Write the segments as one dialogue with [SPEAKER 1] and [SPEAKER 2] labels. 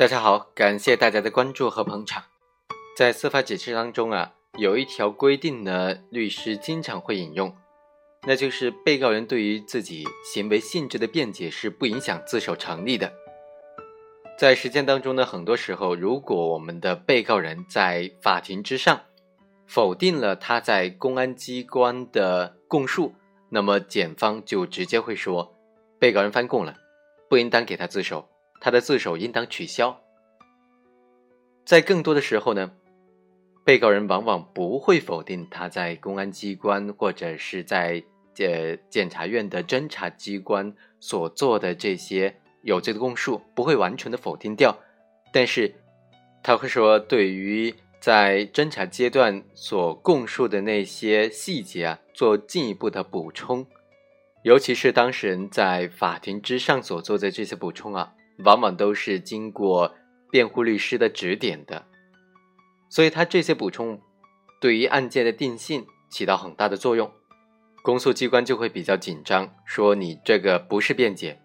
[SPEAKER 1] 大家好，感谢大家的关注和捧场。在司法解释当中啊，有一条规定呢，律师经常会引用，那就是被告人对于自己行为性质的辩解是不影响自首成立的。在实践当中呢，很多时候，如果我们的被告人在法庭之上否定了他在公安机关的供述，那么检方就直接会说，被告人翻供了，不应当给他自首。他的自首应当取消。在更多的时候呢，被告人往往不会否定他在公安机关或者是在呃检察院的侦查机关所做的这些有罪的供述，不会完全的否定掉，但是他会说，对于在侦查阶段所供述的那些细节啊，做进一步的补充，尤其是当事人在法庭之上所做的这些补充啊。往往都是经过辩护律师的指点的，所以他这些补充对于案件的定性起到很大的作用。公诉机关就会比较紧张，说你这个不是辩解，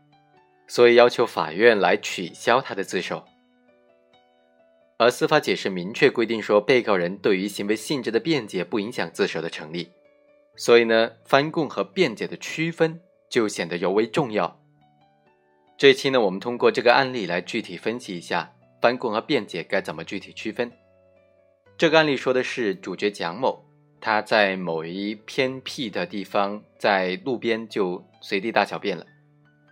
[SPEAKER 1] 所以要求法院来取消他的自首。而司法解释明确规定说，被告人对于行为性质的辩解不影响自首的成立，所以呢，翻供和辩解的区分就显得尤为重要。这一期呢，我们通过这个案例来具体分析一下翻供和辩解该怎么具体区分。这个案例说的是主角蒋某，他在某一偏僻的地方，在路边就随地大小便了。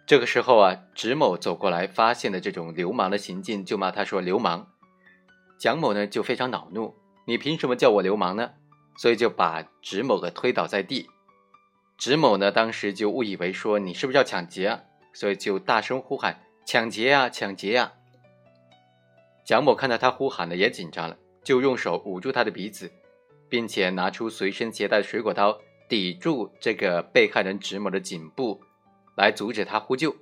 [SPEAKER 1] 这个时候啊，植某走过来，发现了这种流氓的行径，就骂他说流氓。蒋某呢就非常恼怒，你凭什么叫我流氓呢？所以就把植某给推倒在地。植某呢当时就误以为说你是不是要抢劫？啊？所以就大声呼喊：“抢劫呀，抢劫呀！”蒋某看到他呼喊的也紧张了，就用手捂住他的鼻子，并且拿出随身携带的水果刀抵住这个被害人植某的颈部，来阻止他呼救。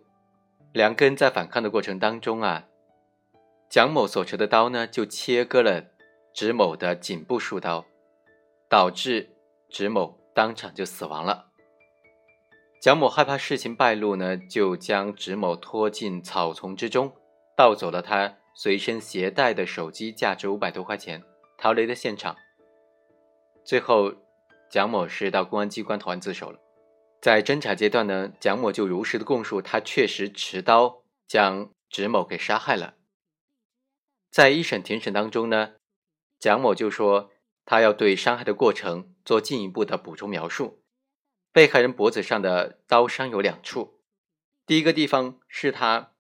[SPEAKER 1] 两个人在反抗的过程当中啊，蒋某所持的刀呢就切割了植某的颈部数刀，导致植某当场就死亡了。蒋某害怕事情败露呢，就将植某拖进草丛之中，盗走了他随身携带的手机，价值五百多块钱，逃离了现场。最后，蒋某是到公安机关投案自首了。在侦查阶段呢，蒋某就如实的供述，他确实持刀将植某给杀害了。在一审庭审当中呢，蒋某就说他要对伤害的过程做进一步的补充描述。被害人脖子上的刀伤有两处，第一个地方是他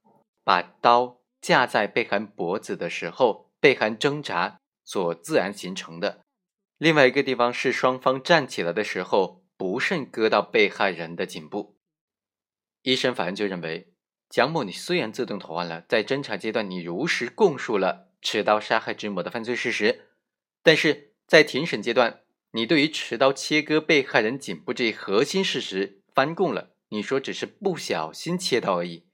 [SPEAKER 1] 把刀架在被害人脖子的时候，被害人挣扎所自然形成的；另外一个地方是双方站起来的时候，不慎割到被害人的颈部。一审法院就认为，蒋某你虽然自动投案了，在侦查阶段你如实供述了持刀杀害之某的犯罪事实，但是在庭审阶段。你对于持刀切割被害人颈部这一核心事实翻供了，你说只是不小心切到而已，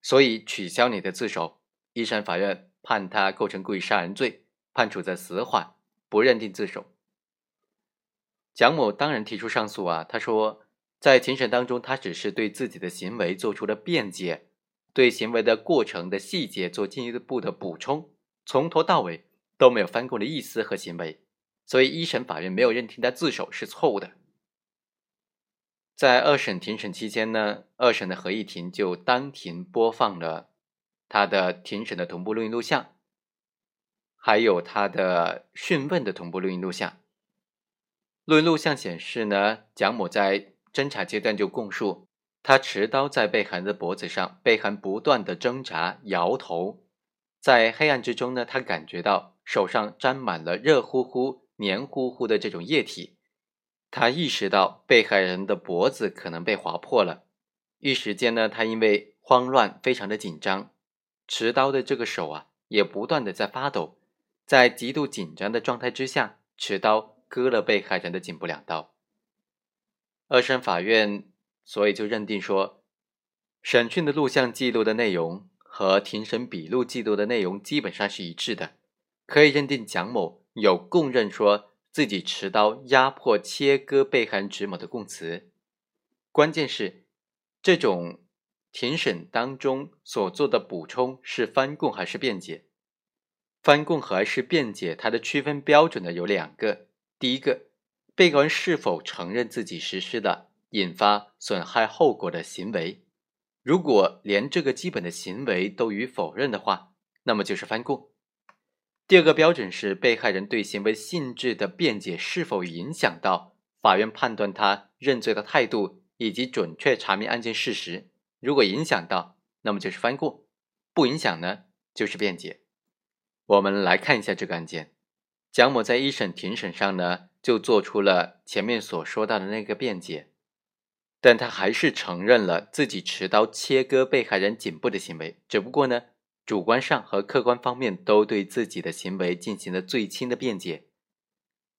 [SPEAKER 1] 所以取消你的自首。一审法院判他构成故意杀人罪，判处在死缓，不认定自首。蒋某当然提出上诉啊，他说在庭审当中，他只是对自己的行为做出了辩解，对行为的过程的细节做进一步的补充，从头到尾都没有翻供的意思和行为。所以，一审法院没有认定他自首是错误的。在二审庭审期间呢，二审的合议庭就当庭播放了他的庭审的同步录音录像，还有他的讯问的同步录音录像。录音录像显示呢，蒋某在侦查阶段就供述，他持刀在被害人的脖子上，被害人不断的挣扎、摇头，在黑暗之中呢，他感觉到手上沾满了热乎乎。黏糊糊的这种液体，他意识到被害人的脖子可能被划破了。一时间呢，他因为慌乱，非常的紧张，持刀的这个手啊，也不断的在发抖。在极度紧张的状态之下，持刀割了被害人的颈部两刀。二审法院所以就认定说，审讯的录像记录的内容和庭审笔录记录的内容基本上是一致的，可以认定蒋某。有供认说自己持刀压迫切割被害人指某的供词，关键是这种庭审当中所做的补充是翻供还是辩解？翻供还是辩解？它的区分标准呢有两个。第一个，被告人是否承认自己实施的引发损害后果的行为？如果连这个基本的行为都予否认的话，那么就是翻供。第二个标准是被害人对行为性质的辩解是否影响到法院判断他认罪的态度以及准确查明案件事实。如果影响到，那么就是翻供；不影响呢，就是辩解。我们来看一下这个案件，蒋某在一审庭审上呢，就做出了前面所说到的那个辩解，但他还是承认了自己持刀切割被害人颈部的行为，只不过呢。主观上和客观方面都对自己的行为进行了最轻的辩解。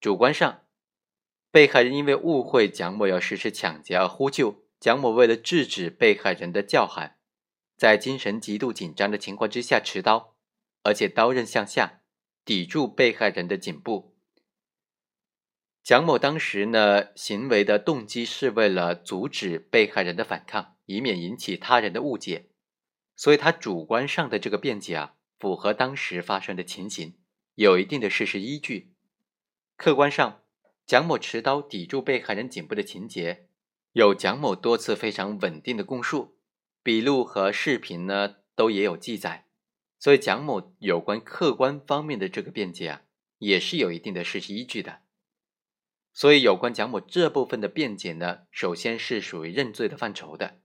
[SPEAKER 1] 主观上，被害人因为误会蒋某要实施抢劫而呼救，蒋某为了制止被害人的叫喊，在精神极度紧张的情况之下持刀，而且刀刃向下抵住被害人的颈部。蒋某当时呢，行为的动机是为了阻止被害人的反抗，以免引起他人的误解。所以，他主观上的这个辩解啊，符合当时发生的情形，有一定的事实依据。客观上，蒋某持刀抵住被害人颈部的情节，有蒋某多次非常稳定的供述，笔录和视频呢都也有记载。所以，蒋某有关客观方面的这个辩解啊，也是有一定的事实依据的。所以，有关蒋某这部分的辩解呢，首先是属于认罪的范畴的。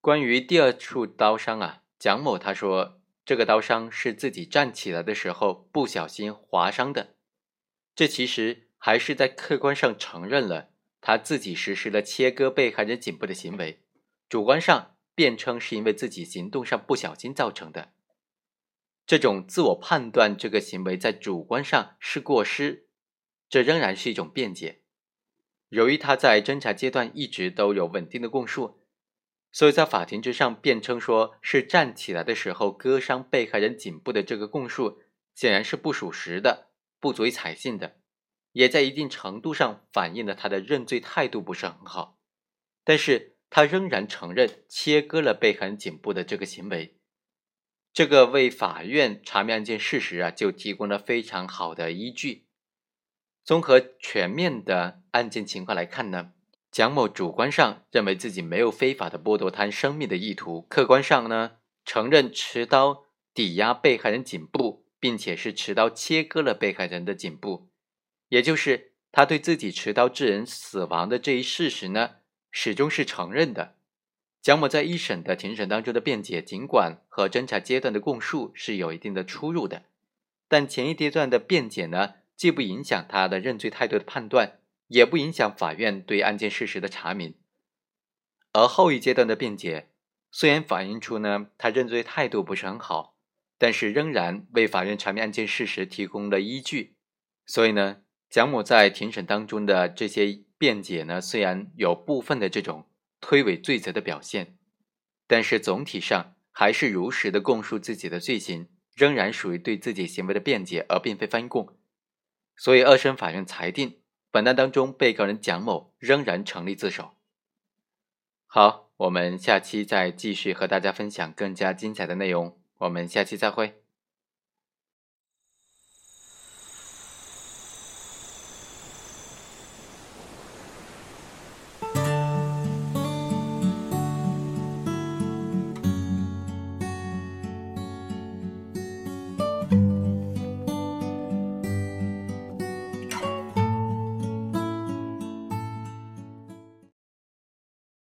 [SPEAKER 1] 关于第二处刀伤啊，蒋某他说，这个刀伤是自己站起来的时候不小心划伤的。这其实还是在客观上承认了他自己实施了切割被害人颈部的行为，主观上辩称是因为自己行动上不小心造成的。这种自我判断这个行为在主观上是过失，这仍然是一种辩解。由于他在侦查阶段一直都有稳定的供述。所以在法庭之上辩称说是站起来的时候割伤被害人颈部的这个供述，显然是不属实的，不足以采信的，也在一定程度上反映了他的认罪态度不是很好。但是他仍然承认切割了被害人颈部的这个行为，这个为法院查明案件事实啊就提供了非常好的依据。综合全面的案件情况来看呢。蒋某主观上认为自己没有非法的剥夺他生命的意图，客观上呢承认持刀抵压被害人颈部，并且是持刀切割了被害人的颈部，也就是他对自己持刀致人死亡的这一事实呢，始终是承认的。蒋某在一审的庭审当中的辩解，尽管和侦查阶段的供述是有一定的出入的，但前一阶段的辩解呢，既不影响他的认罪态度的判断。也不影响法院对案件事实的查明，而后一阶段的辩解虽然反映出呢他认罪态度不是很好，但是仍然为法院查明案件事实提供了依据。所以呢，蒋某在庭审当中的这些辩解呢，虽然有部分的这种推诿罪责的表现，但是总体上还是如实的供述自己的罪行，仍然属于对自己行为的辩解，而并非翻供。所以二审法院裁定。本案当中，被告人蒋某仍然成立自首。好，我们下期再继续和大家分享更加精彩的内容。我们下期再会。